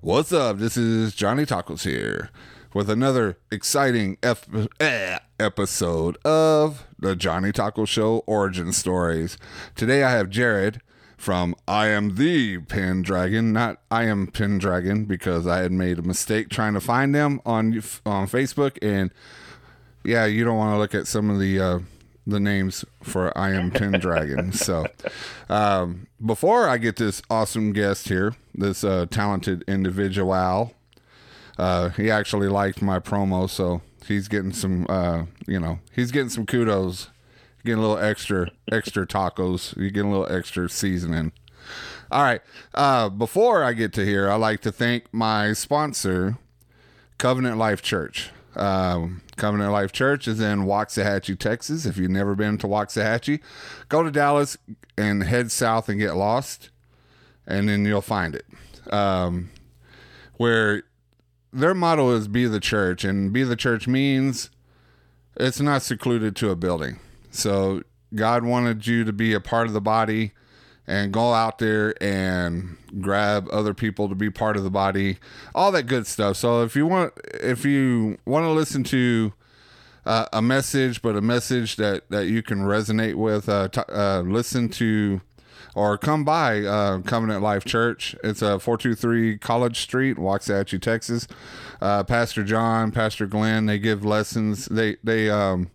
What's up? This is Johnny Tacos here with another exciting ep- eh, episode of the Johnny Taco Show Origin Stories. Today I have Jerrod from I Am the Pendragon, not I Am Pendragon, because I had made a mistake trying to find them on on Facebook, and yeah, you don't want to look at some of the. Uh, the names for I Am Pendragon. so, um, before I get this awesome guest here, this uh, talented individual, uh, he actually liked my promo, so he's getting some, uh, you know, he's getting some kudos, getting a little extra, extra tacos. You get a little extra seasoning. All right. Uh, before I get to here, I like to thank my sponsor, Covenant Life Church. Um, Covenant Life Church is in Waxahachie, Texas. If you've never been to Waxahachie, go to Dallas and head south and get lost, and then you'll find it. Um, where their motto is "Be the Church," and "Be the Church" means it's not secluded to a building. So God wanted you to be a part of the body and go out there and grab other people to be part of the body all that good stuff so if you want if you want to listen to uh, a message but a message that that you can resonate with uh, t- uh, listen to or come by uh, Covenant Life Church. It's a uh, 423 College Street, Waxahachie, Texas. Uh, Pastor John, Pastor Glenn, they give lessons. They they um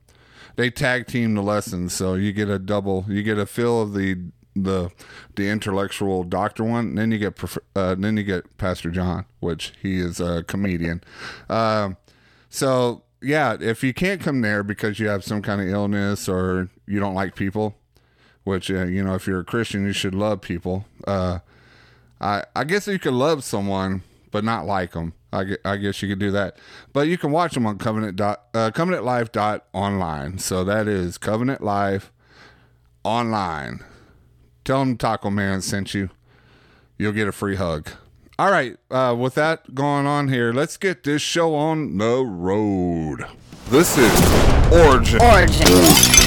they tag team the lessons, so you get a double. You get a feel of the the the intellectual doctor one. And then you get uh, then you get Pastor John, which he is a comedian. Um, so yeah, if you can't come there because you have some kind of illness or you don't like people, which uh, you know if you're a Christian you should love people. Uh, I I guess you could love someone but not like them. I, I guess you could do that, but you can watch them on Covenant dot uh, Covenant Life dot online. So that is Covenant Life online. Tell them Taco Man sent you. You'll get a free hug. All right. Uh, with that going on here, let's get this show on the road. This is Origin. Origin.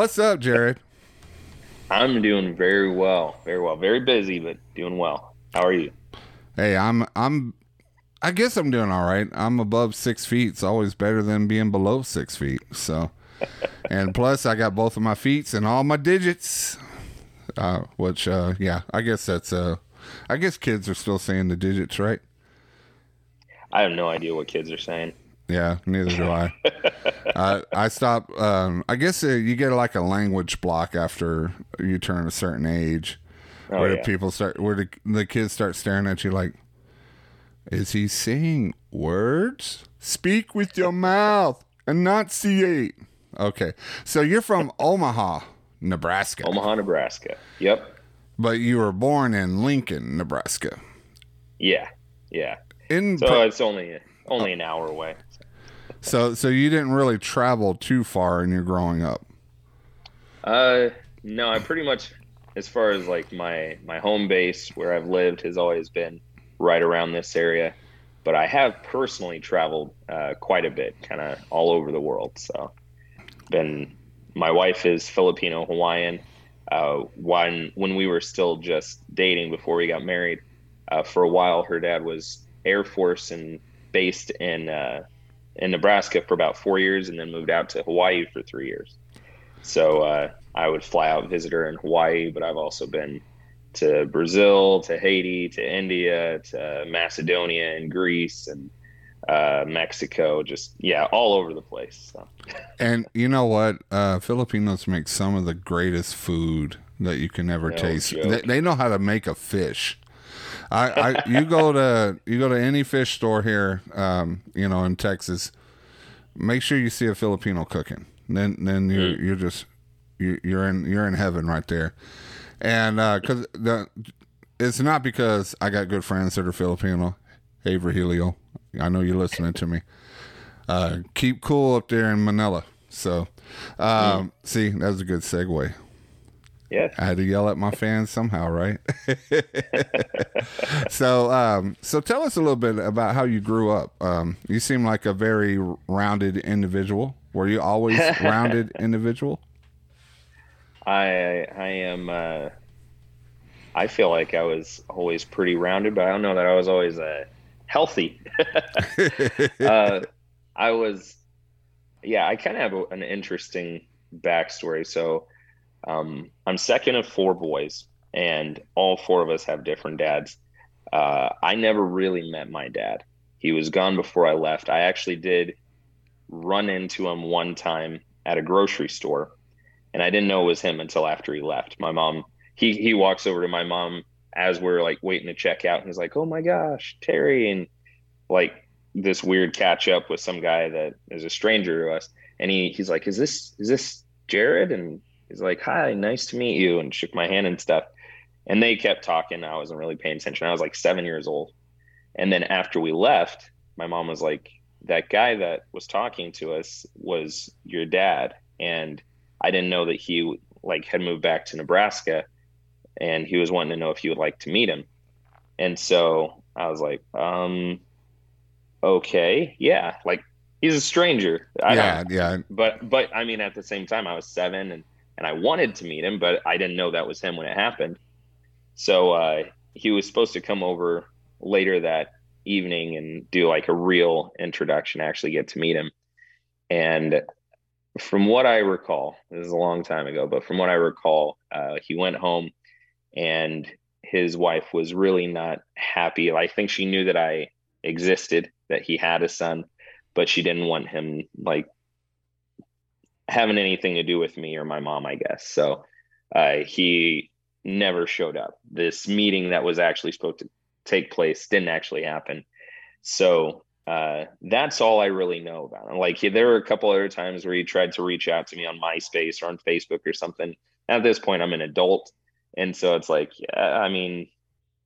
What's up, Jerrod? I'm doing very well, very well, very busy, but doing well. How are you? Hey, I'm I'm I guess I'm doing all right. I'm above six feet. It's always better than being below six feet. So, and plus, I got both of my feet and all my digits. Uh, which, uh, yeah, I guess that's uh, I guess kids are still saying the digits, right? I have no idea what kids are saying. Yeah, neither do I. I I stop. Um, I guess uh, you get like a language block after you turn a certain age, oh, where yeah. people start, where the, the kids start staring at you like, "Is he saying words? Speak with your mouth and not eight." Okay, so you're from Omaha, Nebraska. Omaha, Nebraska. Yep. But you were born in Lincoln, Nebraska. Yeah, yeah. In so it's only only an hour away. So, so you didn't really travel too far in your growing up. Uh, no, I pretty much, as far as like my my home base where I've lived has always been right around this area, but I have personally traveled uh, quite a bit, kind of all over the world. So, been my wife is Filipino Hawaiian. Uh, when when we were still just dating before we got married, uh, for a while her dad was Air Force and based in uh, in Nebraska for about four years and then moved out to Hawaii for three years. So uh, I would fly out and visit her in Hawaii, but I've also been to Brazil, to Haiti, to India, to Macedonia and Greece and uh, Mexico, just yeah, all over the place. So. And you know what? Uh, Filipinos make some of the greatest food that you can ever no taste. They, they, know how to make a fish. I, I you go to you go to any fish store here, um, you know, in Texas. Make sure you see a Filipino cooking. Then then you're Mm. you're just you, you're in you're in heaven right there. And because the it's not because I got good friends that are Filipino. Hey Virgilio, I know you're listening to me. Uh, keep cool up there in Manila. So, um, see, that was a good segue. Yeah. I had to yell at my fans somehow, right? so, um, so tell us a little bit about how you grew up. Um, you seem like a very rounded individual. Were you always rounded individual? I I am. Uh, I feel like I was always pretty rounded, but I don't know that I was always uh, healthy. uh, I was, yeah. I kind of have an interesting backstory. So, um, I'm second of four boys, and all four of us have different dads. Uh, I never really met my dad. He was gone before I left. I actually did run into him one time at a grocery store and I didn't know it was him until after he left. My mom, he he walks over to my mom as we're like waiting to check out, and he's like, "Oh my gosh, Terry!" and like this weird catch up with some guy that is a stranger to us, and he he's like, "Is this is this Jerrod?" and he's like, "Hi, nice to meet you," and shook my hand and stuff. And they kept talking. I wasn't really paying attention. I was like seven years old, and then after we left, my mom was like, "That guy that was talking to us was your dad," and I didn't know that he like had moved back to Nebraska and he was wanting to know if you would like to meet him. And so I was like, um, okay, yeah, like he's a stranger. I yeah, yeah. but, but I mean, at the same time, I was seven and, and I wanted to meet him, but I didn't know that was him when it happened. So, uh, he was supposed to come over later that evening and do like a real introduction, actually get to meet him. And from what I recall, this is a long time ago, but from what I recall, uh, he went home and his wife was really not happy. I think she knew that I existed, that he had a son, but she didn't want him like having anything to do with me or my mom, I guess. So uh, he never showed up. This meeting that was actually supposed to take place didn't actually happen. So uh, that's all I really know about him. Like there were a couple other times where he tried to reach out to me on MySpace or on Facebook or something. At this point, I'm an adult, and so it's like, yeah, I mean,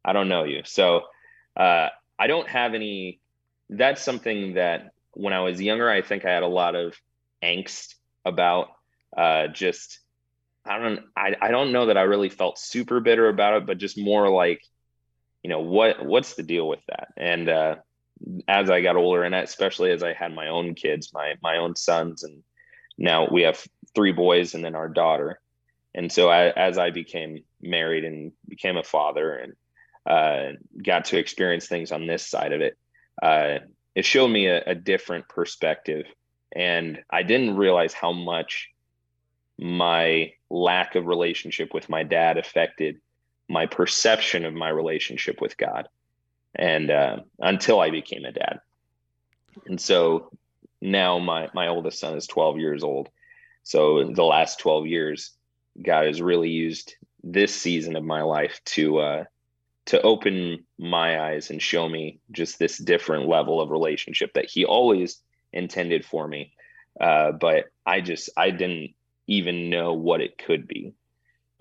I don't know you, so uh, I don't have any. That's something that when I was younger, I think I had a lot of angst about. Uh, just I don't I, I don't know that I really felt super bitter about it, but just more like, you know, what what's the deal with that? And uh, as I got older, and especially as I had my own kids, my my own sons, and now we have three boys and then our daughter. And so I, as I became married and became a father and uh, got to experience things on this side of it, uh, it showed me a, a different perspective. And I didn't realize how much my lack of relationship with my dad affected my perception of my relationship with God and uh, until I became a dad. And so now my my oldest son is 12 years old. So the last 12 years, God has really used this season of my life to uh, to open my eyes and show me just this different level of relationship that He always intended for me. Uh, but I just I didn't even know what it could be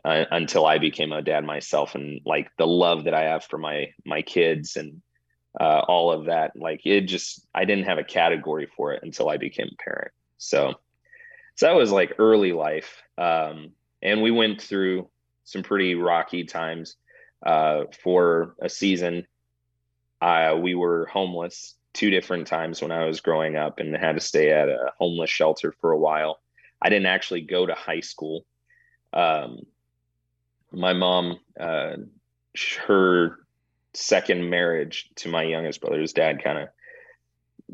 uh, until I became a dad myself, and like the love that I have for my my kids and uh, all of that. Like it just, I didn't have a category for it until I became a parent. So, so that was like early life. Um, and we went through some pretty rocky times. Uh, for a season, uh, we were homeless two different times when I was growing up and had to stay at a homeless shelter for a while. I didn't actually go to high school. Um, my mom, uh, her second marriage to my youngest brother's dad kind of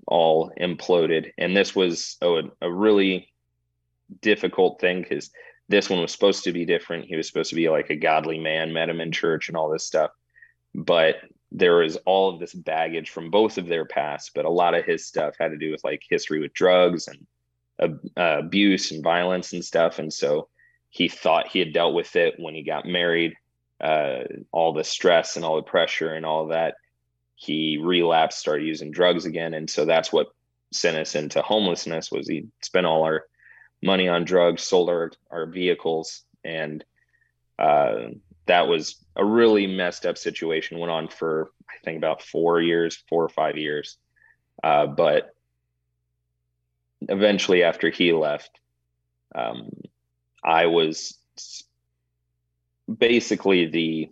all imploded and this was a, a really difficult thing because this one was supposed to be different he was supposed to be like a godly man met him in church and all this stuff but there was all of this baggage from both of their past but a lot of his stuff had to do with like history with drugs and uh, abuse and violence and stuff. And so he thought he had dealt with it when he got married uh, all the stress and all the pressure and all that, he relapsed, started using drugs again, and so that's what sent us into homelessness. Was he spent all our money on drugs, sold our our vehicles, and uh, that was a really messed up situation. Went on for I think about four years, four or five years, uh, but eventually after he left, um, I was basically the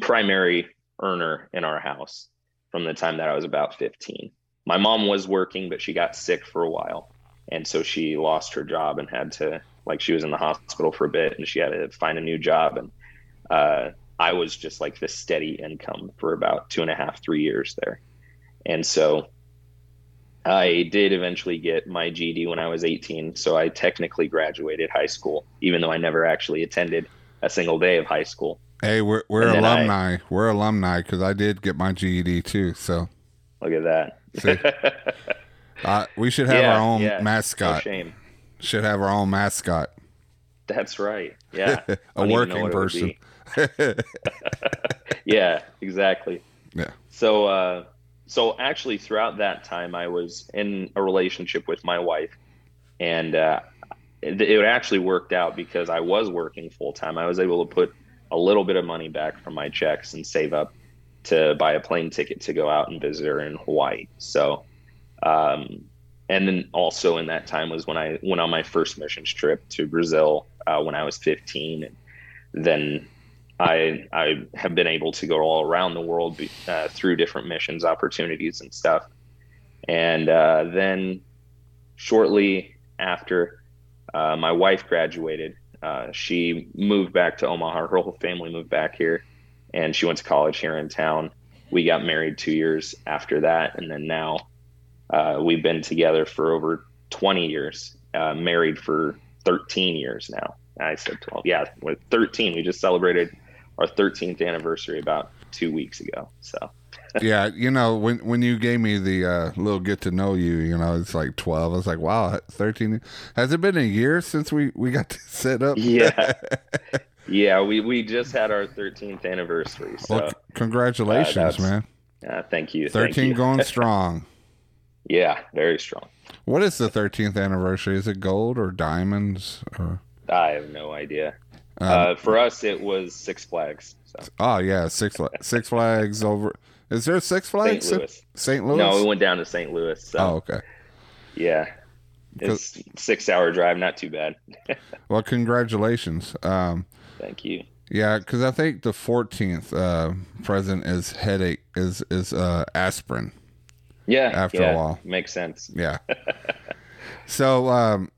primary earner in our house from the time that I was about 15. My mom was working, but she got sick for a while. And so she lost her job and had to, like, she was in the hospital for a bit and she had to find a new job. And uh, I was just like the steady income for about two and a half, three years there. And so I did eventually get my GED when I was 18. So I technically graduated high school, even though I never actually attended a single day of high school. Hey, we're, we're alumni. I, we're alumni because I did get my GED too. So look at that. uh, we should have yeah, our own yeah. mascot. No shame. Should have our own mascot. That's right. Yeah. a working person. yeah, exactly. Yeah. So, uh, so actually throughout that time i was in a relationship with my wife and uh, it, it, actually worked out because i was working full time i was able to put a little bit of money back from my checks and save up to buy a plane ticket to go out and visit her in hawaii so um, and then also in that time was when i went on my first missions trip to brazil uh, when i was 15 and then I I have been able to go all around the world uh, through different missions opportunities and stuff. And uh, then shortly after uh, my wife graduated, uh, she moved back to Omaha. Her whole family moved back here, and she went to college here in town. We got married two years after that, and then now uh, we've been together for over 20 years, uh, married for 13 years now. I said 12. Yeah, with 13, we just celebrated our 13th anniversary about two weeks ago. So. yeah, you know, when when you gave me the uh, little get to know you, you know, it's like twelve. I was like, wow, thirteen. Has it been a year since we we got to set up? Yeah, yeah. We we just had our thirteenth anniversary. So well, congratulations, uh, man. Uh, thank you. Thirteen thank you. going strong. yeah, very strong. What is the thirteenth anniversary? Is it gold or diamonds or? I have no idea. Um, uh, for us, it was Six Flags. So. Oh yeah, Six Six Flags over. Is there Six Flags? St. Louis. St. Louis. No, we went down to St. Louis. So. Oh okay. Yeah, it's six hour drive. Not too bad. well, congratulations. Um, Thank you. Yeah, because I think the fourteenth uh, present is headache is is uh, aspirin. Yeah. After yeah, a while, makes sense. Yeah. so um,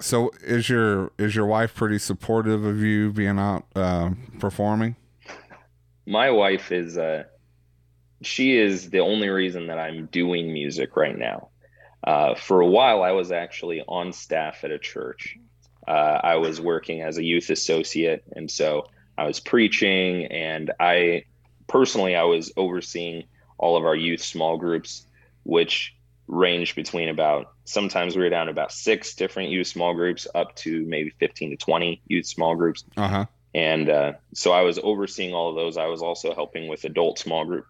so is your is your wife pretty supportive of you being out uh, performing? My wife is uh, she is the only reason that I'm doing music right now. Uh, for a while, I was actually on staff at a church. Uh, I was working as a youth associate, and so I was preaching, and I personally I was overseeing all of our youth small groups, which ranged between about sometimes we were down about six different youth small groups up to maybe 15 to 20 youth small groups. Uh-huh. and uh, so i was overseeing all of those. I was also helping with adult small group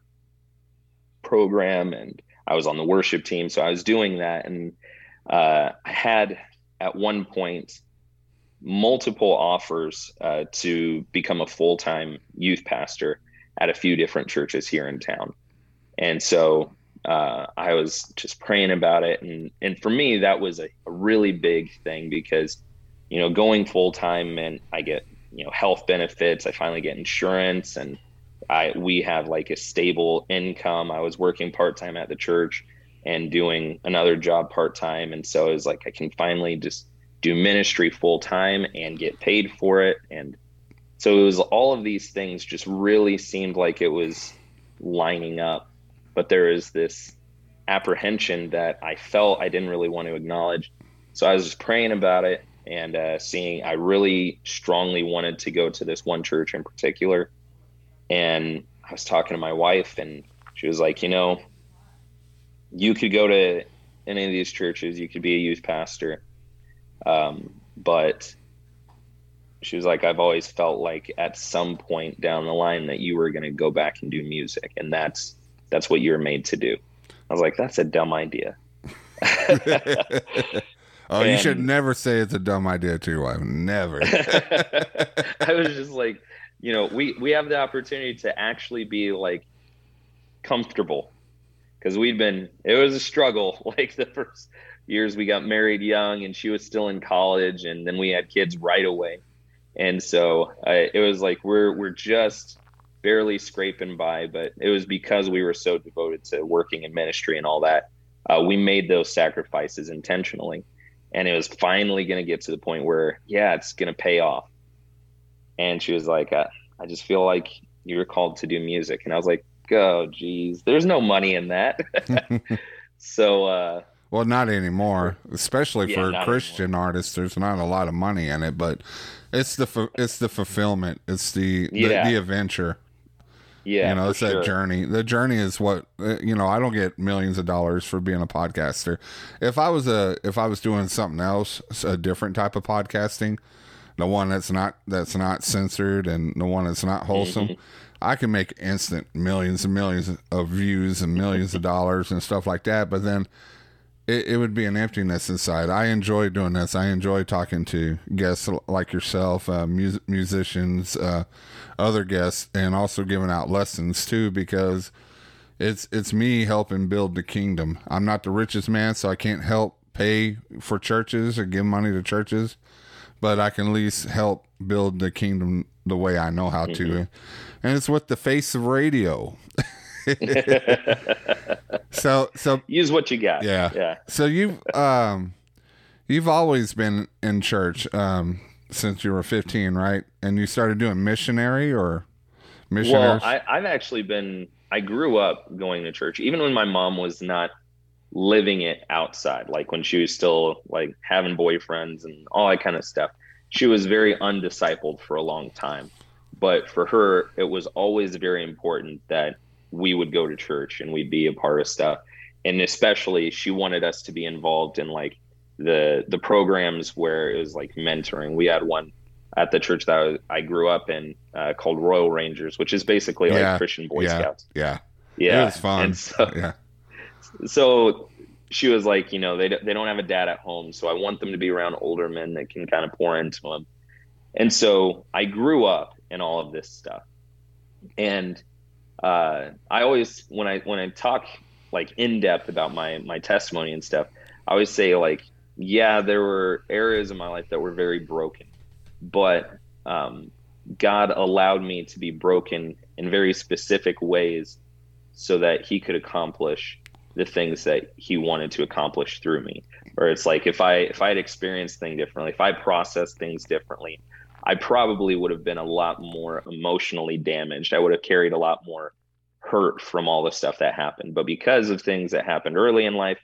program and i was on the worship team. So i was doing that. And uh, i had at one point multiple offers uh, to become a full-time youth pastor at a few different churches here in town. And so uh, I was just praying about it, and and for me that was a, a really big thing because, you know, going full time meant I get you know health benefits. I finally get insurance, and I we have like a stable income. I was working part time at the church and doing another job part time, and so it was like I can finally just do ministry full time and get paid for it, and so it was all of these things just really seemed like it was lining up but there is this apprehension that I felt I didn't really want to acknowledge. So I was just praying about it and uh, seeing I really strongly wanted to go to this one church in particular. And I was talking to my wife, and she was like, you know, you could go to any of these churches, you could be a youth pastor, um, but she was like, I've always felt like at some point down the line that you were going to go back and do music, and that's that's what you're made to do. I was like, that's a dumb idea. oh, and, you should never say it's a dumb idea to your wife. Never. I was just like, you know, we we have the opportunity to actually be like comfortable because we'd been it was a struggle like the first years we got married young and she was still in college and then we had kids right away and so uh, it was like we're we're just barely scraping by but it was because we were so devoted to working in ministry and all that uh, we made those sacrifices intentionally and it was finally going to get to the point where yeah it's going to pay off and she was like uh, i just feel like you're called to do music and i was like oh geez there's no money in that so uh well, not anymore, especially yeah, for Christian anymore. artists. There's not a lot of money in it, but it's the it's the fulfillment. It's the yeah. the, the adventure. Yeah, you know, it's that sure. journey. The journey is what uh, you know. I don't get millions of dollars for being a podcaster. If I was a if I was doing something else, a different type of podcasting, the one that's not that's not censored and the one that's not wholesome. Mm-hmm. I can make instant millions and millions of views and millions of dollars and stuff like that. But then it, it would be an emptiness inside. I enjoy doing this. I enjoy talking to guests like yourself, uh, mus- musicians, uh, other guests, and also giving out lessons too because it's it's me helping build the kingdom. I'm not the richest man, so I can't help pay for churches or give money to churches, but I can at least help build the kingdom the way I know how to. Mm-hmm. And it's with the face of radio. so so use what you got. Yeah. Yeah. So you've um you've always been in church um since you were 15, right? And you started doing missionary or missionaries? Well, I, I've actually been I grew up going to church, even when my mom was not living it outside, like when she was still like having boyfriends and all that kind of stuff. She was very undiscipled for a long time. But for her, it was always very important that we would go to church and we'd be a part of stuff. And especially she wanted us to be involved in like the the programs where it was like mentoring. We had one at the church that I grew up in uh, called Royal Rangers, which is basically like Christian Boy yeah, Scouts. Yeah. Yeah. It was fun. And so, yeah. So she was like, you know, they, they don't have a dad at home. So I want them to be around older men that can kind of pour into them. And so I grew up in all of this stuff. And uh, I always when I when I talk like in depth about my my testimony and stuff, I always say like, yeah, there were areas in my life that were very broken, but um, God allowed me to be broken in very specific ways so that He could accomplish the things that He wanted to accomplish through me. Or it's like if I if I had experienced things differently, if I processed things differently, I probably would have been a lot more emotionally damaged. I would have carried a lot more hurt from all the stuff that happened. But because of things that happened early in life,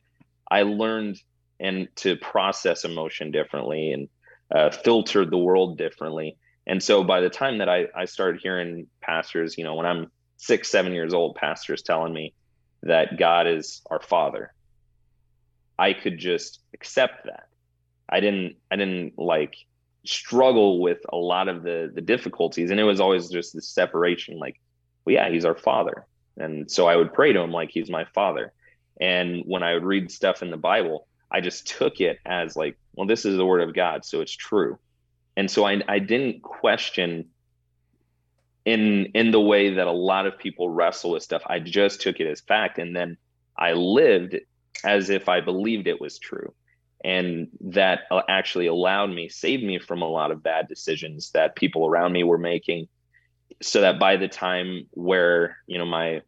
I learned and to process emotion differently and uh, filter the world differently. And so by the time that I, I started hearing pastors, you know, when I'm six, seven years old, pastors telling me that God is our father, I could just accept that. I didn't, I didn't like struggle with a lot of the the difficulties. And it was always just this separation like well yeah he's our father. And so i would pray to him like he's my father. And when i would read stuff in the bible i just took it as like well this is the word of god so it's true. And so i, I didn't question in in the way that a lot of people wrestle with stuff. I just took it as fact and then i lived as if i believed it was true and that uh, actually allowed me saved me from a lot of bad decisions that people around me were making. So that by the time where you know my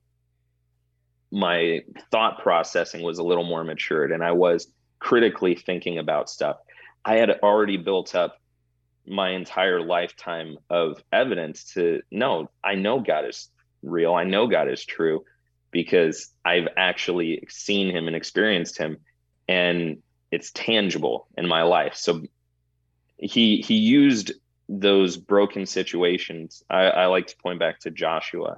my thought processing was a little more matured and i was critically thinking about stuff i had already built up my entire lifetime of evidence to know i know god is real i know god is true because i've actually seen him and experienced him. And it's tangible in my life. So he he used those broken situations. I, I like to point back to Joshua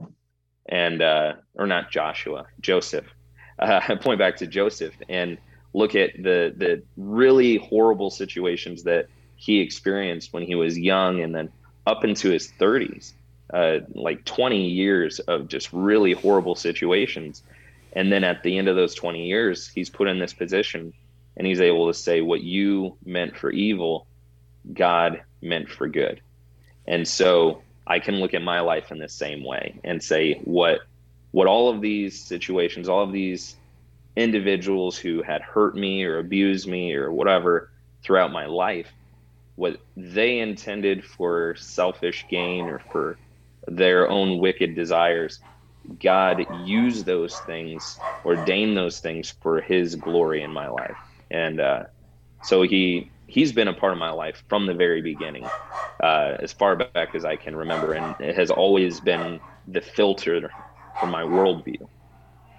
and uh, or not Joshua, Joseph. Uh, point back to Joseph and look at the the really horrible situations that he experienced when he was young and then up into his 30s, uh, like 20 years of just really horrible situations. And then at the end of those 20 years, he's put in this position and he's able to say, What you meant for evil, God meant for good. And so I can look at my life in the same way and say, What what all of these situations, all of these individuals who had hurt me or abused me or whatever throughout my life, what they intended for selfish gain or for their own wicked desires, God used those things, ordained those things for His glory in my life, and uh, so He He's been a part of my life from the very beginning, uh, as far back as I can remember, and it has always been the filter for my worldview.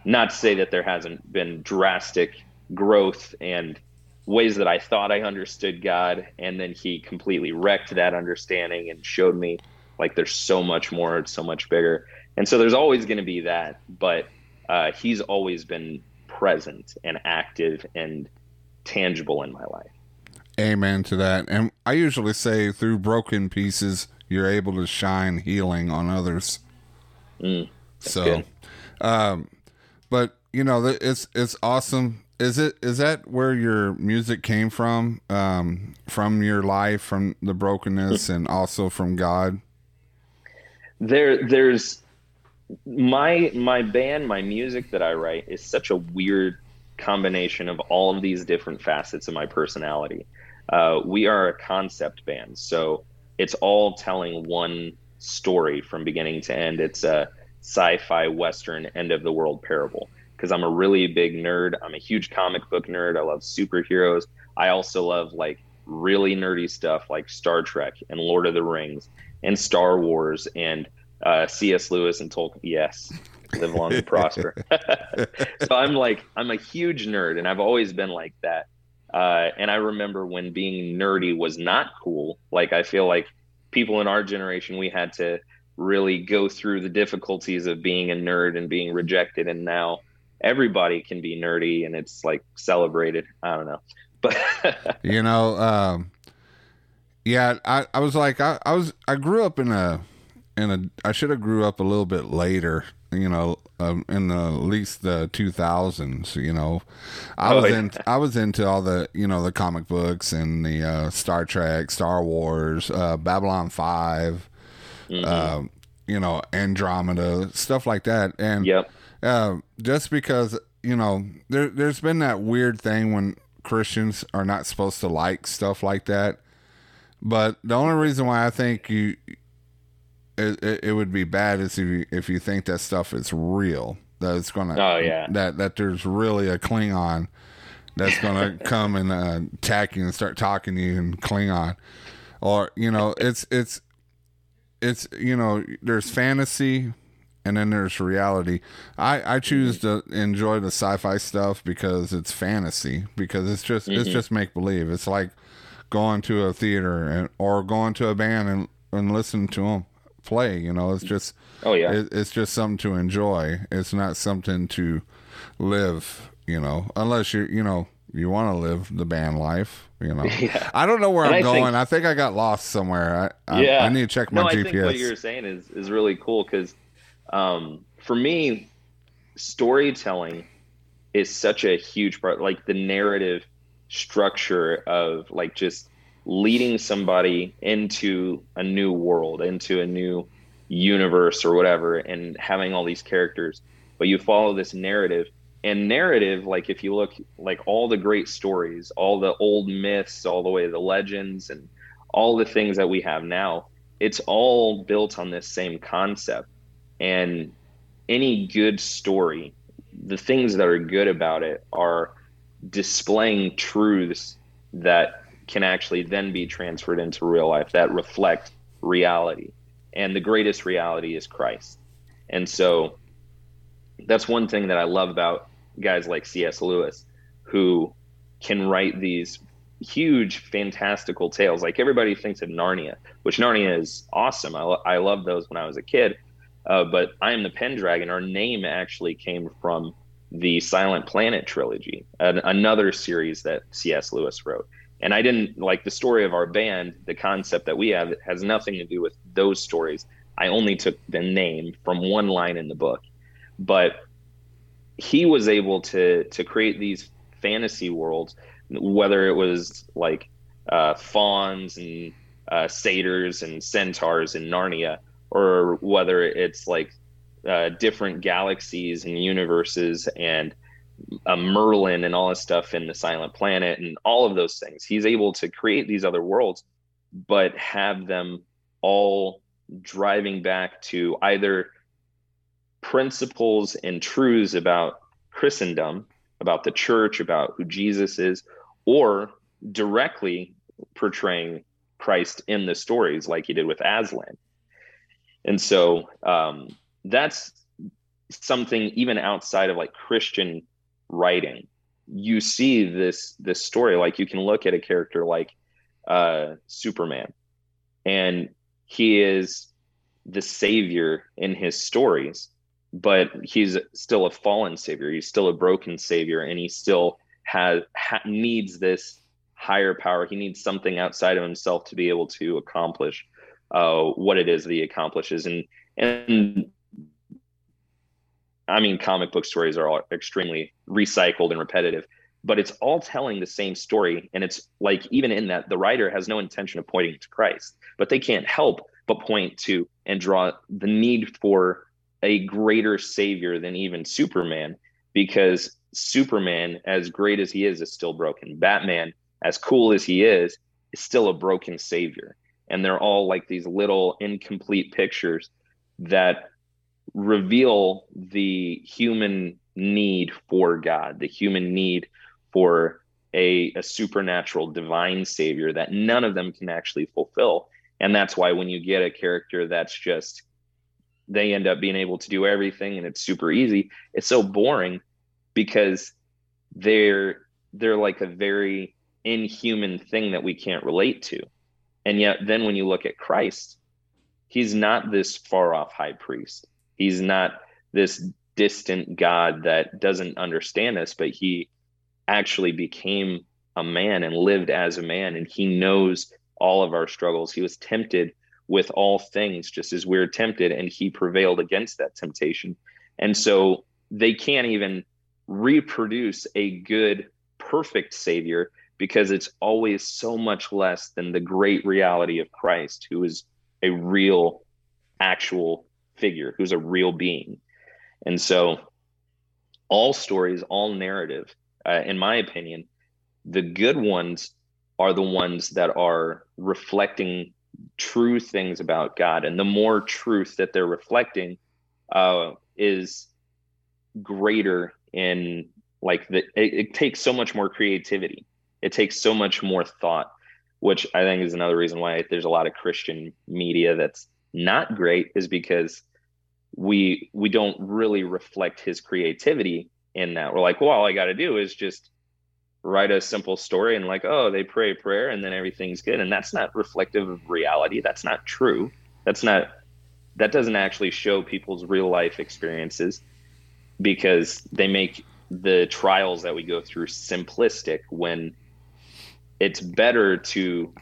Not to say that there hasn't been drastic growth and ways that I thought I understood God, and then He completely wrecked that understanding and showed me like there's so much more, it's so much bigger. And so there's always going to be that, but uh, He's always been present and active and tangible in my life. Amen to that. And I usually say through broken pieces, you're able to shine healing on others. Mm, so, um, but you know, it's it's awesome is it is that where your music came from um, from your life from the brokenness and also from god there there's my my band my music that i write is such a weird combination of all of these different facets of my personality uh, we are a concept band so it's all telling one story from beginning to end it's a sci-fi western end of the world parable because I'm a really big nerd. I'm a huge comic book nerd. I love superheroes. I also love like really nerdy stuff like Star Trek and Lord of the Rings and Star Wars and uh, C.S. Lewis and Tolkien. Yes, live long and prosper. so I'm like, I'm a huge nerd, and I've always been like that. Uh, and I remember when being nerdy was not cool. Like I feel like people in our generation, we had to really go through the difficulties of being a nerd and being rejected, and now everybody can be nerdy and it's like celebrated. I don't know, but you know, um, yeah, I, I was like, I, I was, I grew up in a, in a, I should have grew up a little bit later, you know, um, in the at least the 2000s, you know, I oh, was yeah. in, I was into all the, you know, the comic books and the uh, Star Trek, Star Wars, uh, Babylon 5, mm-hmm. uh, you know, Andromeda, stuff like that. And, yep uh, just because you know there there's been that weird thing when Christians are not supposed to like stuff like that. But the only reason why I think you it, it, it would be bad if you, if you think that stuff is real. That it's gonna oh yeah that that there's really a Klingon that's gonna come and uh, attack you and start talking to you in Klingon, or you know it's it's it's you know there's fantasy and then there's reality. I I choose to enjoy the sci-fi stuff because it's fantasy because it's just mm-hmm. it's just make believe. It's like going to a theater and or going to a band and and listening to them play. You know, it's just oh yeah, it, it's just something to enjoy. It's not something to live. You know, unless you you know you want to live the band life. You know, yeah. I don't know where and I'm I going. Think, I think I got lost somewhere. I, I, yeah, I need to check my no, GPS. I think what you're saying is is really cool because um, for me, storytelling is such a huge part. Like the narrative structure of like just leading somebody into a new world, into a new universe or whatever, and having all these characters. But you follow this narrative, and narrative, like if you look like all the great stories, all the old myths, all the way the legends, and all the things that we have now, it's all built on this same concept and any good story, the things that are good about it are displaying truths that can actually then be transferred into real life that reflect reality. And the greatest reality is Christ. And so that's one thing that I love about guys like C.S. Lewis, who can write these huge, fantastical tales. Like everybody thinks of Narnia, which Narnia is awesome. I, lo- I loved those when I was a kid. Uh, but I Am the Pendragon, our name actually came from the Silent Planet trilogy, an, another series that C.S. Lewis wrote. And I didn't like the story of our band, the concept that we have has nothing to do with those stories. I only took the name from one line in the book. But he was able to to create these fantasy worlds, whether it was like uh, fauns and uh, satyrs and centaurs in Narnia, or whether it's like uh, different galaxies and universes and a Merlin and all this stuff in the Silent Planet and all of those things. He's able to create these other worlds, but have them all driving back to either principles and truths about Christendom, about the church, about who Jesus is, or directly portraying Christ in the stories like he did with Aslan. And so um, that's something even outside of like Christian writing. You see this this story like you can look at a character like uh, Superman, and he is the savior in his stories, but he's still a fallen savior. He's still a broken savior, and he still has ha- needs this higher power. He needs something outside of himself to be able to accomplish uh, what it is that he accomplishes. And and I mean, comic book stories are all extremely recycled and repetitive, but it's all telling the same story. And it's like even in that, the writer has no intention of pointing to Christ, but they can't help but point to and draw the need for a greater savior than even Superman, because Superman, as great as he is, is still broken. Batman, as cool as he is, is still a broken savior. And they're all like these little incomplete pictures that reveal the human need for God, the human need for a, a supernatural divine savior that none of them can actually fulfill. And that's why when you get a character that's just they end up being able to do everything and it's super easy, it's so boring because they're they're like a very inhuman thing that we can't relate to. And yet then when you look at Christ, he's not this far off high priest. He's not this distant God that doesn't understand us, but he actually became a man and lived as a man and he knows all of our struggles. He was tempted with all things just as we're tempted and he prevailed against that temptation. And so they can't even reproduce a good perfect savior because it's always so much less than the great reality of Christ who is a real actual figure who's a real being. And so all stories, all narrative, uh, in my opinion, the good ones are the ones that are reflecting true things about God. And the more truth that they're reflecting uh, is greater in like the, it, it takes so much more creativity. It takes so much more thought, which I think is another reason why there's a lot of Christian media that's not great is because we we don't really reflect his creativity in that. We're like, well, all I got to do is just write a simple story and like, oh, they pray a prayer and then everything's good. And that's not reflective of reality. That's not true. That's not that doesn't actually show people's real life experiences because they make the trials that we go through simplistic when it's better to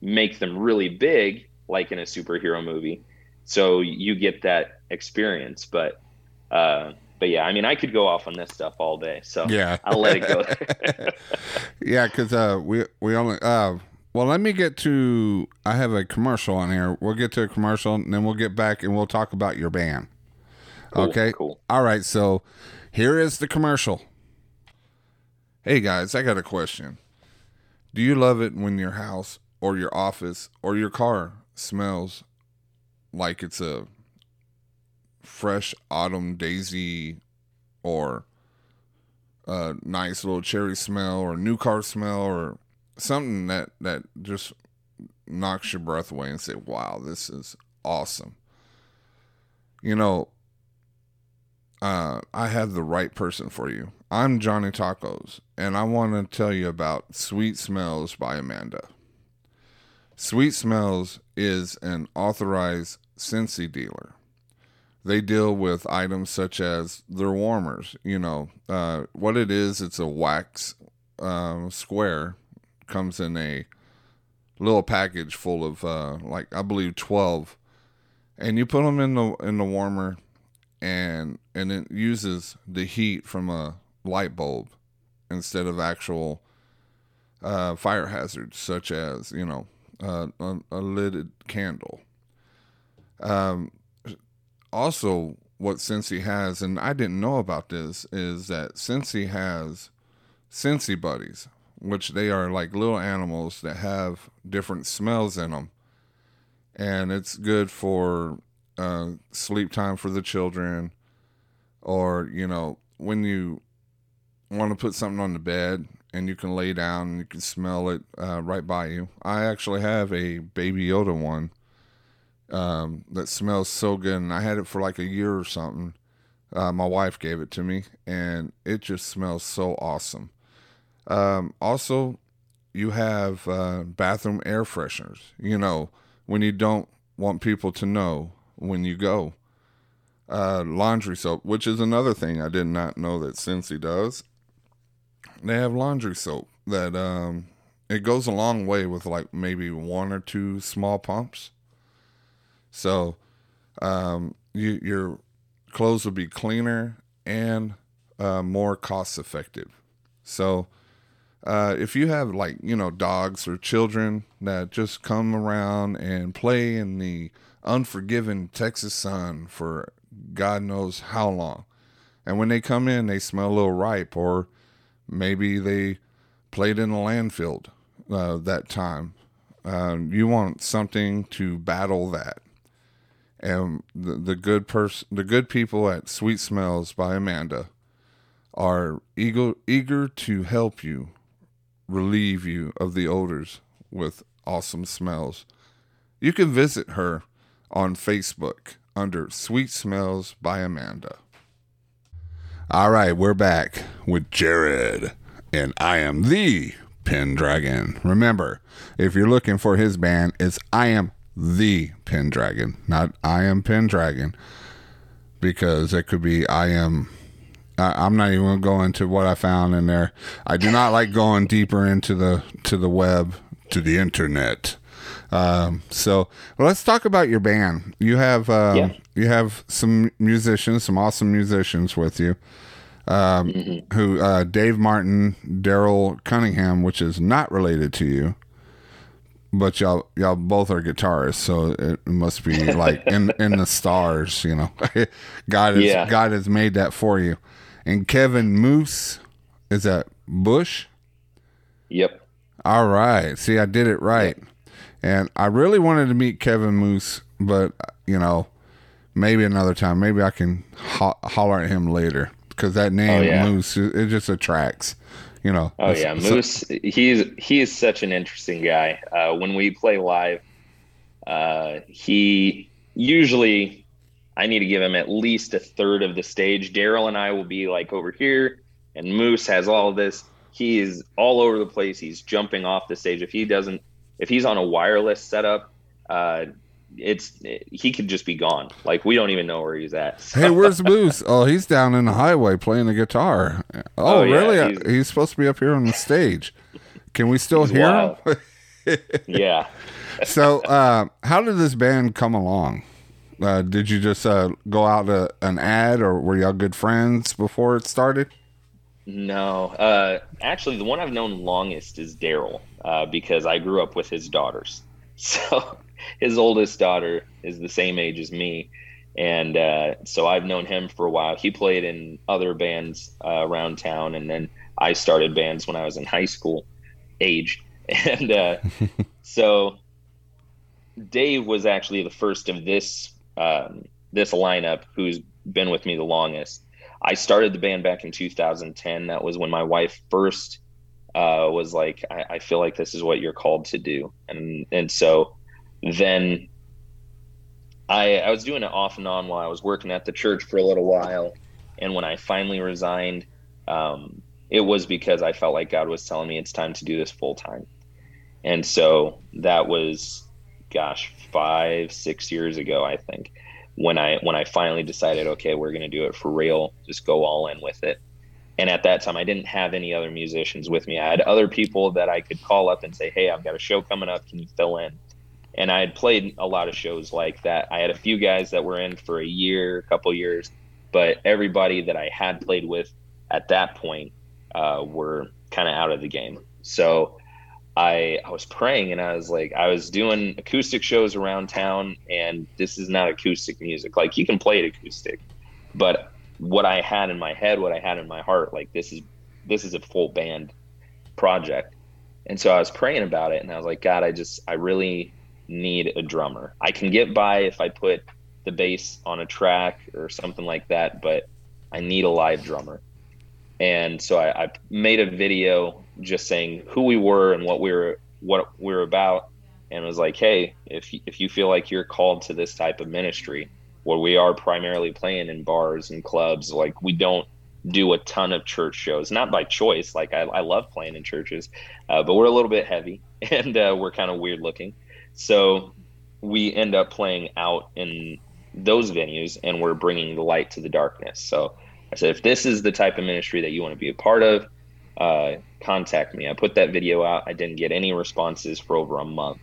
make them really big like in a superhero movie so you get that experience but uh but yeah i mean i could go off on this stuff all day so yeah. I'll let it go. Yeah because uh we we only uh well let me get to i have a commercial on here. We'll get to a commercial and then we'll get back and we'll talk about your band. Cool, okay? cool. all right so here is the commercial. Hey guys i got a question. Do you love it when your house or your office or your car smells like it's a fresh autumn daisy or a nice little cherry smell or new car smell or something that that just knocks your breath away and say wow this is awesome you know uh, I have the right person for you. I'm Johnny Tacos, and I want to tell you about Sweet Smells by Amanda. Sweet Smells is an authorized Scentsy dealer. They deal with items such as their warmers. You know, uh, what it is, it's a wax uh, square comes in a little package full of uh, like I believe twelve, and you put them in the in the warmer, and and it uses the heat from a light bulb instead of actual uh, fire hazards such as you know uh, a, a lidded candle. Um, also, what Scentsy has, and I didn't know about this, is that Scentsy has Scentsy buddies, which they are like little animals that have different smells in them, and it's good for uh, sleep time for the children, or you know when you want to put something on the bed and you can lay down and you can smell it uh, right by you. I actually have a Baby Yoda one um, that smells so good, and I had it for like a year or something. Uh, my wife gave it to me, and it just smells so awesome. Um, also, you have uh, bathroom air fresheners. You know, when you don't want people to know when you go. Uh, laundry soap, which is another thing I did not know that Scentsy does. They have laundry soap that um, it goes a long way with like maybe one or two small pumps. So um, you, your clothes will be cleaner and uh, more cost effective. So uh, if you have like you know dogs or children that just come around and play in the unforgiving Texas sun for God knows how long, and when they come in, they smell a little ripe, or maybe they played in a landfill uh, that time. Um, you want something to battle that, and the, the good person, the good people at Sweet Smells by Amanda, are eager eager to help you relieve you of the odors with awesome smells. You can visit her on Facebook under Sweet Smells by Amanda. All right, we're back with Jerrod, and I am the Pendragon. Remember, if you're looking for his band, it's I am the Pendragon, not I am Pendragon, because it could be I am I, am not even going to go into what I found in there. I do not like going deeper into the to the web to the internet. Um, so well, let's talk about your band. You have um, yeah. you have some musicians, some awesome musicians with you. Um, mm-hmm. Who uh, Dave Martin, Daryl Cunningham, which is not related to you, but y'all y'all both are guitarists, so it must be like in in the stars, you know. God has yeah. God has made that for you and Kevin Moose. Is that Bush? Yep. All right. See, I did it right. Yep. And I really wanted to meet Kevin Moose, but you know, maybe another time. Maybe I can ho- holler at him later because that name oh, yeah. Moose it just attracts. You know. Oh yeah, Moose. So, he's he is such an interesting guy. Uh, when we play live, uh, he usually I need to give him at least a third of the stage. Daryl and I will be like over here, and Moose has all this. He is all over the place. He's jumping off the stage. If he doesn't, if he's on a wireless setup, uh, it's he could just be gone. Like we don't even know where he's at. So. Hey, where's Moose? Oh, he's down in the highway playing the guitar. Oh, oh yeah, really? He's, he's, supposed to be up here on the stage. Can we still hear wild. him? yeah. so, uh, how did this band come along? Uh, did you just uh, go out a, an ad, or were y'all good friends before it started? No, uh, actually, the one I've known longest is Daryl uh, because I grew up with his daughters. So his oldest daughter is the same age as me, and uh, so I've known him for a while. He played in other bands uh, around town, and then I started bands when I was in high school age, and so Dave was actually the first of this um, this lineup who's been with me the longest. I started the band back in 2010. That was when my wife first uh, was like, I, I, feel like this is what you're called to do. And, and so then I, I was doing it off and on while I was working at the church for a little while. And when I finally resigned, um, it was because I felt like God was telling me it's time to do this full time. And so that was, gosh, five, six years ago, I think, when I when I finally decided, okay, we're going to do it for real, just go all in with it. And at that time, I didn't have any other musicians with me. I had other people that I could call up and say, "Hey, I've got a show coming up. Can you fill in?" And I had played a lot of shows like that. I had a few guys that were in for a year, a couple years, but everybody that I had played with at that point uh, were kind of out of the game. So I I was praying and I was like I was doing acoustic shows around town and this is not acoustic music. Like you can play it acoustic, but what I had in my head, what I had in my heart, like this is this is a full band project. And so I was praying about it and I was like, God, I just I really need a drummer. I can get by if I put the bass on a track or something like that, but I need a live drummer. And so I, I made a video just saying who we were and what we were what we were about and was like hey if if you feel like you're called to this type of ministry where we are primarily playing in bars and clubs like we don't do a ton of church shows not by choice like i, I love playing in churches uh, but we're a little bit heavy and uh, we're kind of weird looking so we end up playing out in those venues and we're bringing the light to the darkness so i said if this is the type of ministry that you want to be a part of uh, contact me. I put that video out. I didn't get any responses for over a month.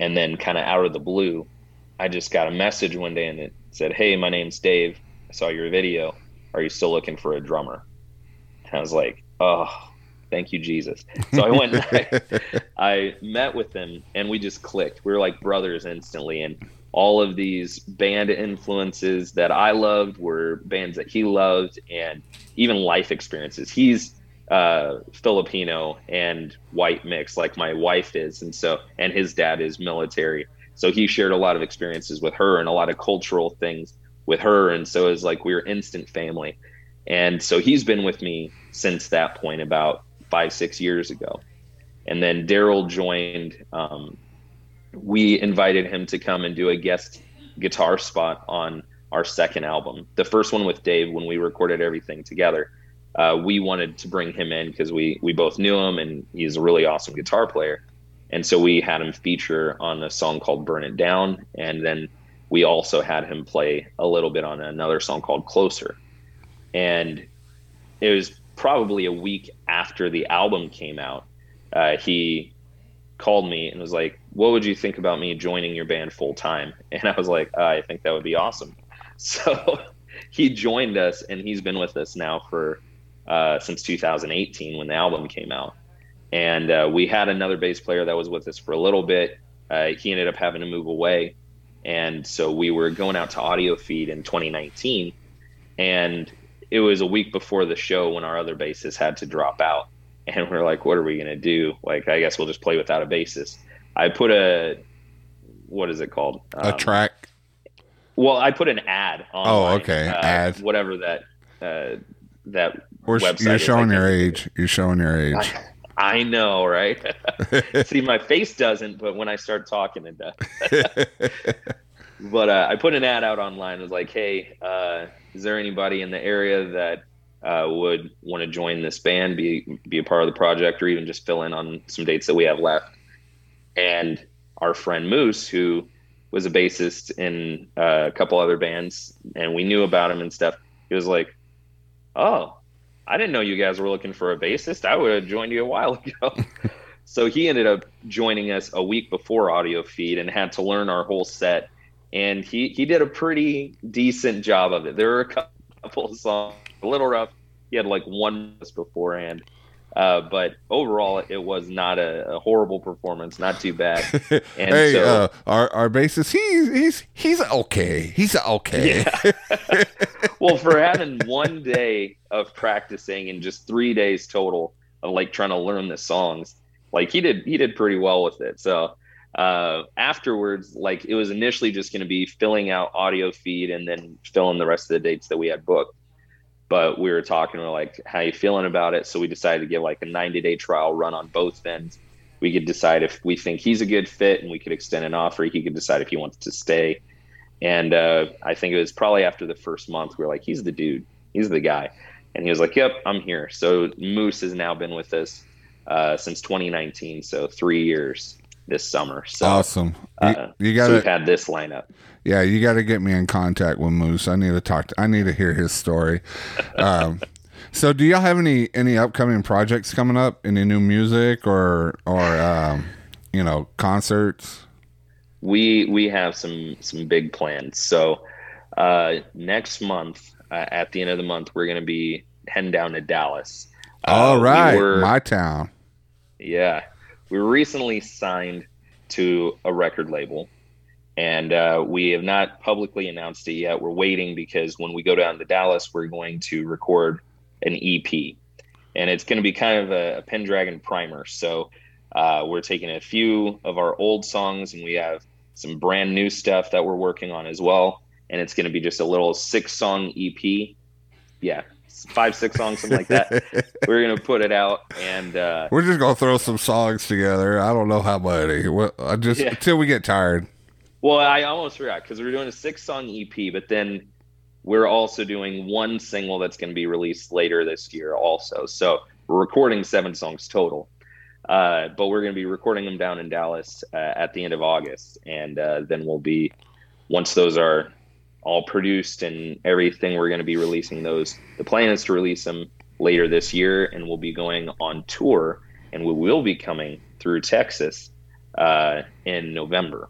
And then, kind of out of the blue, I just got a message one day and it said, Hey, my name's Dave. I saw your video. Are you still looking for a drummer? And I was like, Oh, thank you, Jesus. So I went I, I met with him and we just clicked. We were like brothers instantly. And all of these band influences that I loved were bands that he loved and even life experiences. He's uh, Filipino and white mix, like my wife is, and so and his dad is military, so he shared a lot of experiences with her and a lot of cultural things with her, and so it's like we were instant family, and so he's been with me since that point about five six years ago, and then Daryl joined. Um, we invited him to come and do a guest guitar spot on our second album, the first one with Dave when we recorded everything together uh, we wanted to bring him in because we we both knew him and he's a really awesome guitar player. And so we had him feature on a song called Burn It Down. And then we also had him play a little bit on another song called Closer. And it was probably a week after the album came out. Uh, he called me and was like, What would you think about me joining your band full time? And I was like, uh, I think that would be awesome. So he joined us and he's been with us now for uh, since 2018 when the album came out. And uh, we had another bass player that was with us for a little bit. Uh, he ended up having to move away. And so we were going out to Audio Feed in 2019. And it was a week before the show when our other bassist had to drop out. And we are like, what are we going to do? Like, I guess we'll just play without a bassist. I put a, what is it called? Um, a track. Well, I put an ad on. Oh, okay. Uh, ad. Whatever that uh, that We're, website. You're showing your age. You're showing your age. I, I know, right? See, my face doesn't, but when I start talking, it does. but uh, I put an ad out online. It was like, hey, uh, is there anybody in the area that uh, would want to join this band, be be a part of the project, or even just fill in on some dates that we have left? And our friend Moose, who was a bassist in uh, a couple other bands, and we knew about him and stuff. He was like, oh, I didn't know you guys were looking for a bassist. I would have joined you a while ago. so he ended up joining us a week before Audio Feed and had to learn our whole set. And he, he did a pretty decent job of it. There were a couple of songs a little rough. He had like one beforehand. Uh, but overall, it was not a, a, horrible performance, not too bad. And hey, so, uh, our our bassist, he's he's he's okay. He's okay. Yeah. well, for having one day of practicing and just three days total of like trying to learn the songs, like he did he did pretty well with it. So uh, afterwards, like it was initially just going to be filling out audio feed and then filling the rest of the dates that we had booked but we were talking we're like how you feeling about it? So we decided to give like a 90 day trial run on both ends. We could decide if we think he's a good fit and we could extend an offer. He could decide if he wants to stay. And uh, i think it was probably after the first month we are like he's the dude. He's the guy. And he was like yep i'm here. So moose has now been with us uh, since 2019 so three years this summer so awesome you, uh, you got so we've had this lineup yeah, you got to get me in contact with Moose. I need to talk. To, I need to hear his story. Um, So, do y'all have any any upcoming projects coming up? Any new music or or um, you know concerts? We we have some some big plans. So uh, next month, uh, at the end of the month, we're going to be heading down to Dallas. Uh, All we were- my town. Yeah. We were recently signed to a record label and uh, we have not publicly announced it yet. We're waiting because when we go down to Dallas, we're going to record an EP and it's going to be kind of a, a Pendragon primer. So uh, we're taking a few of our old songs and we have some brand new stuff that we're working on as well. And it's going to be just a little six song EP. Yeah. Five, six songs, something like that we're gonna put it out and uh We're just gonna throw some songs together. I don't know how many. Well, I just Yeah. until we get tired. well i almost forgot because we're doing a six song ep but then we're also doing one single that's going to be released later this year also so we're recording seven songs total uh, but we're going to be recording them down in dallas uh, at the end of august and uh, then we'll be once those are all produced and everything we're going to be releasing those the plan is to release them later this year and we'll be going on tour and we will be coming through texas uh, in november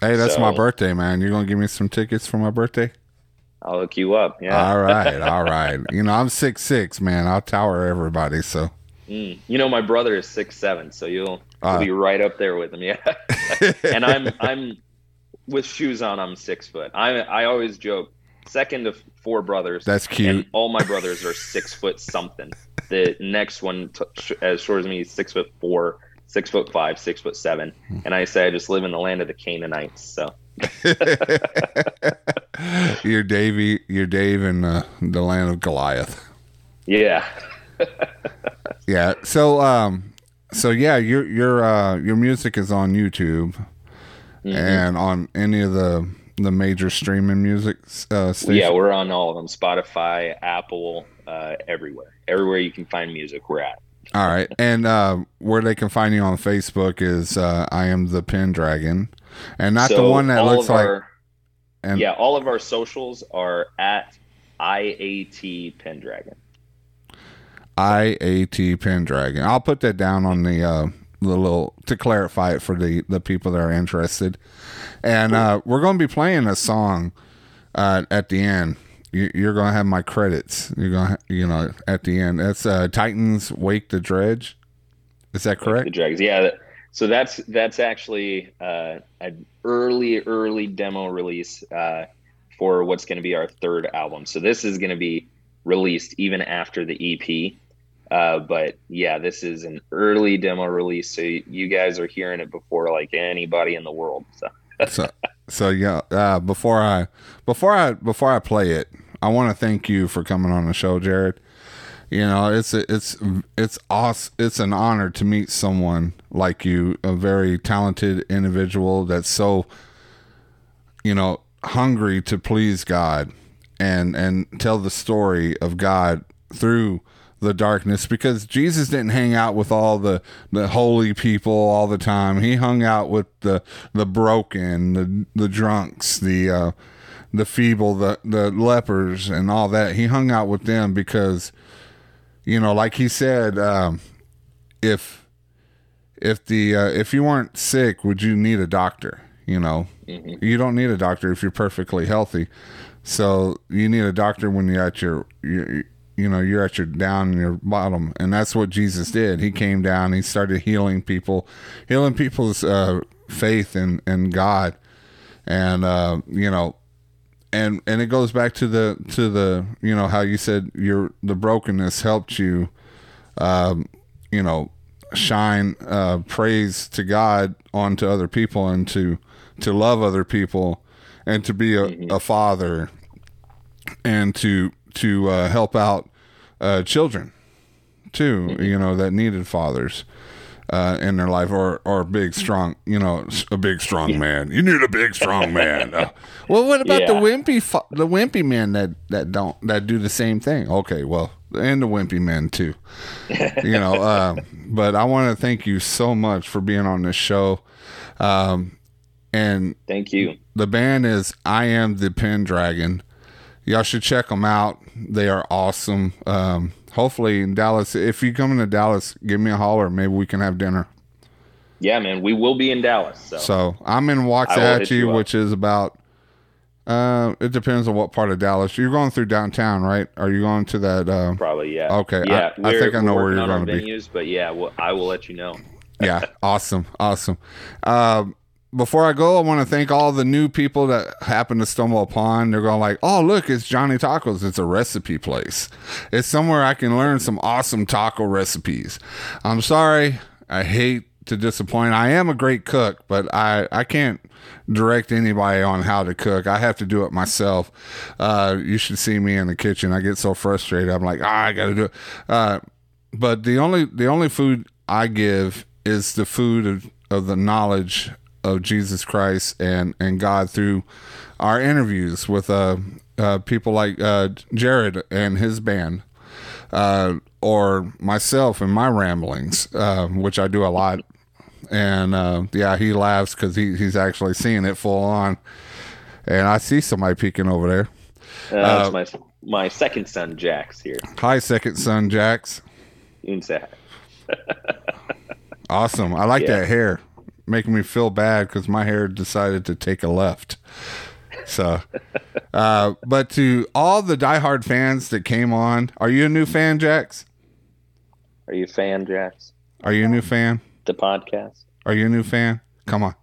Hey, that's my birthday, man. You're gonna give me some tickets for my birthday? I'll look you up. Yeah. All right, all right. You know, I'm six six, man. I'll tower everybody. So Mm. You know, my brother is six seven, so you'll, Uh. you'll be right up there with him. Yeah. and I'm I'm with shoes on. I'm six foot. I I always joke second of four brothers. that's and cute. all my brothers are six foot something. The next one t- as short as me six foot four, six foot five, six foot seven. Hmm. And I say I just live in the land of the Canaanites. So you're Davey. You're Dave in uh, the land of Goliath. yeah. Yeah. So um, so yeah, your your uh your music is on YouTube Mhm. and on any of the the major streaming music uh, stations. Yeah, we're on all of them. Spotify, Apple, uh, everywhere. Everywhere you can find music, we're at. All right, and uh, where they can find you on Facebook is uh, I am the Pendragon, and not the one that looks like. our- and- yeah, all of our socials are at IAT Pendragon. IAT Pendragon. I'll put that down on the uh, the little to clarify it for the the people that are interested. And uh, we're going to be playing a song uh, at the end. You, you're going to have my credits. You're going to, you know, at the end. That's uh, Titans Wake the Dredge. Is that correct? The correct? Yeah. that- So that's that's actually uh, an early early demo release uh, for what's going to be our third album. So this is going to be released even after the EP. Uh, but yeah, this is an early demo release, so you guys are hearing it before like anybody in the world. So so, so yeah. Uh, before I before I before I play it, I want to thank you for coming on the show, Jerrod. You know, it's it's it's awesome. It's an honor to meet someone like you, a very talented individual that's so, you know, hungry to please God and and tell the story of God through the darkness because Jesus didn't hang out with all the the holy people all the time. He hung out with the the broken, the the drunks, the uh the feeble, the the lepers and all that. He hung out with them because you know, like he said, um if if the uh, if you weren't sick, would you need a doctor? You know, you don't need a doctor if you're perfectly healthy. So you need a doctor when you're at your, your you know you're at your down and your bottom, and that's what Jesus did. He came down, he started healing people, healing people's uh, faith in in God, and uh, you know, and and it goes back to the to the you know how you said your the brokenness helped you, um, you know, shine uh, praise to God onto other people and to to love other people and to be a, a father and to to uh, help out uh, children too you know that needed fathers uh, in their life or or a big strong you know a big strong man. You need a big strong man. Uh, well what about the wimpy the wimpy men that that don't that do the same thing? Okay well and the wimpy men too. You know uh, but i want to thank you so much for being on this show. Um, and thank you. the band is I am the Pendragon. Y'all should check them out. They are awesome. Um, hopefully in Dallas, if you come into Dallas, give me a holler. Maybe we can have dinner. Yeah, man, we will be in Dallas. So, So I'm in I will hit Waxahachie, you which is about. Uh, it depends on what part of Dallas you're going through downtown, right? Are you going to that? Uh, probably yeah. Okay, Yeah, I- I think I know where you're gonna be. But yeah, well, I will let you know. yeah, awesome, awesome. Um, before I go, I want to thank all the new people that happen to stumble upon. They're going like, "Oh, look, it's Johnny Tacos. It's a recipe place. It's somewhere I can learn some awesome taco recipes." I'm sorry, I hate to disappoint. I am a great cook, but I I can't direct anybody on how to cook. I have to do it myself. Uh, you should see me in the kitchen. I get so frustrated. I'm like, ah, I got to do it. Uh, but the only the only food I give is the food of, of the knowledge of Jesus Christ and and God through our interviews with uh, uh people like uh Jerrod and his band uh or myself and my ramblings uh, which I do a lot and uh yeah he laughs cuz he he's actually seeing it full on and I see somebody peeking over there Uh, that's my my second son, Jax here. hi second son Jax You can say hi. Awesome. I like Yeah. that hair. Making me feel bad because my hair decided to take a left. So, uh, but to all the diehard fans that came on, are you a new fan, Jax? Are you a fan, Jax? Are you a new fan? The podcast? Are you a new fan? Come on.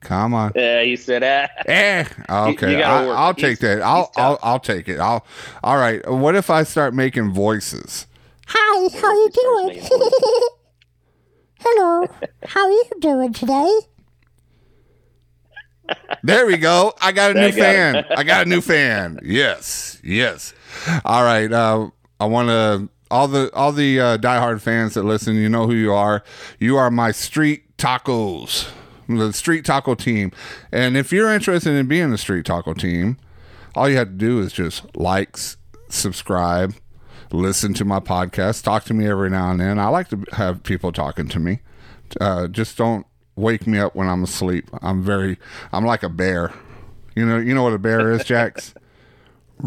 Come on. Yeah, he said, that. Eh. Okay. you gotta I, work. I'll take He's- that. I'll, I'll. I'll take it. I'll, all right. What if I start making voices? Hi, how you He starts making voices. Hello, how are you doing today? There we go. I got a new I got it. fan. I got a new fan. Yes, yes. All right. Uh, I want to all the all the uh, diehard fans that listen. You know who you are. You are my street tacos, the street taco team. And if you're interested in being the street taco team, all you have to do is just likes, subscribe, listen to my podcast, talk to me every now and then. I like to have people talking to me. Uh, just don't wake me up when I'm asleep. I'm very, I'm like a bear. You know, you know what a bear is, Jax?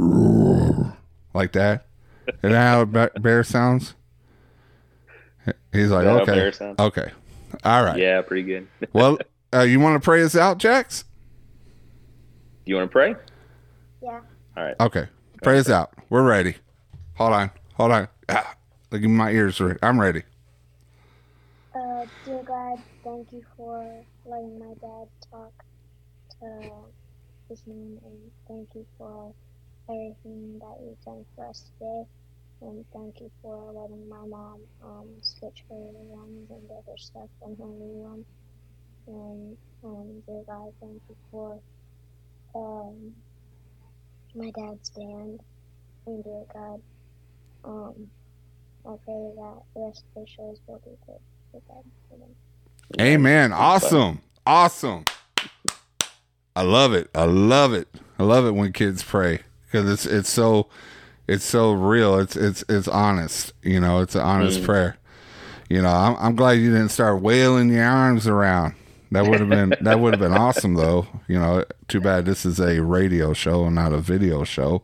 like that. Is that how a bear sounds? He's like, that okay, bear sounds? okay, all right. Yeah, pretty good. Well, uh, you want to pray us out, Jax? You want to pray? Yeah. All right. Okay, pray us out. We're ready. Hold on, hold on. Ah, look at my ears. re- I'm ready. Uh, dear God, thank you for letting my dad talk to his name, and thank you for everything that you've done for us today. And thank you for letting my mom um, switch her runs and get her stuff from her new one. And um, dear God, thank you for um, my dad's band. And dear God, um, I pray that the rest of the shows will be good for them. For them. Amen. Awesome. Awesome. I love it. I love it. I love it when kids pray because it's it's so it's so real. It's it's it's honest. You know, it's an honest Mm. prayer. You know, I'm I'm glad you didn't start wailing your arms around. That would have been that would have been awesome though. You know, too bad this is a radio show and not a video show.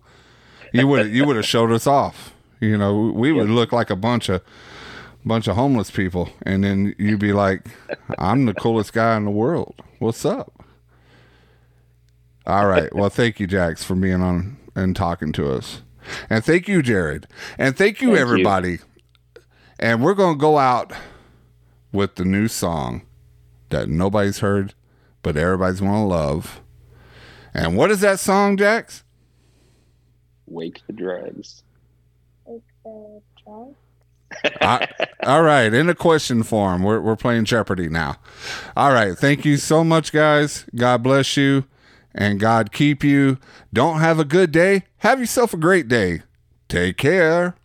You would you would have showed us off. You know, we would look like a bunch of bunch of homeless people and then you'd be like i'm the coolest guy in the world. What's up? All right. Well thank you jax for being on and talking to us. And thank you jerrod. And thank you Thank you. everybody. And we're going to go out with the new song that nobody's heard but everybody's going to love. And what is that song jax? Wake the drugs. The. I, all right, in a question form. We're we're playing Jeopardy now. All right, thank you so much, guys. God bless you, and God keep you. Don't have a good day. Have yourself a great day. Take care.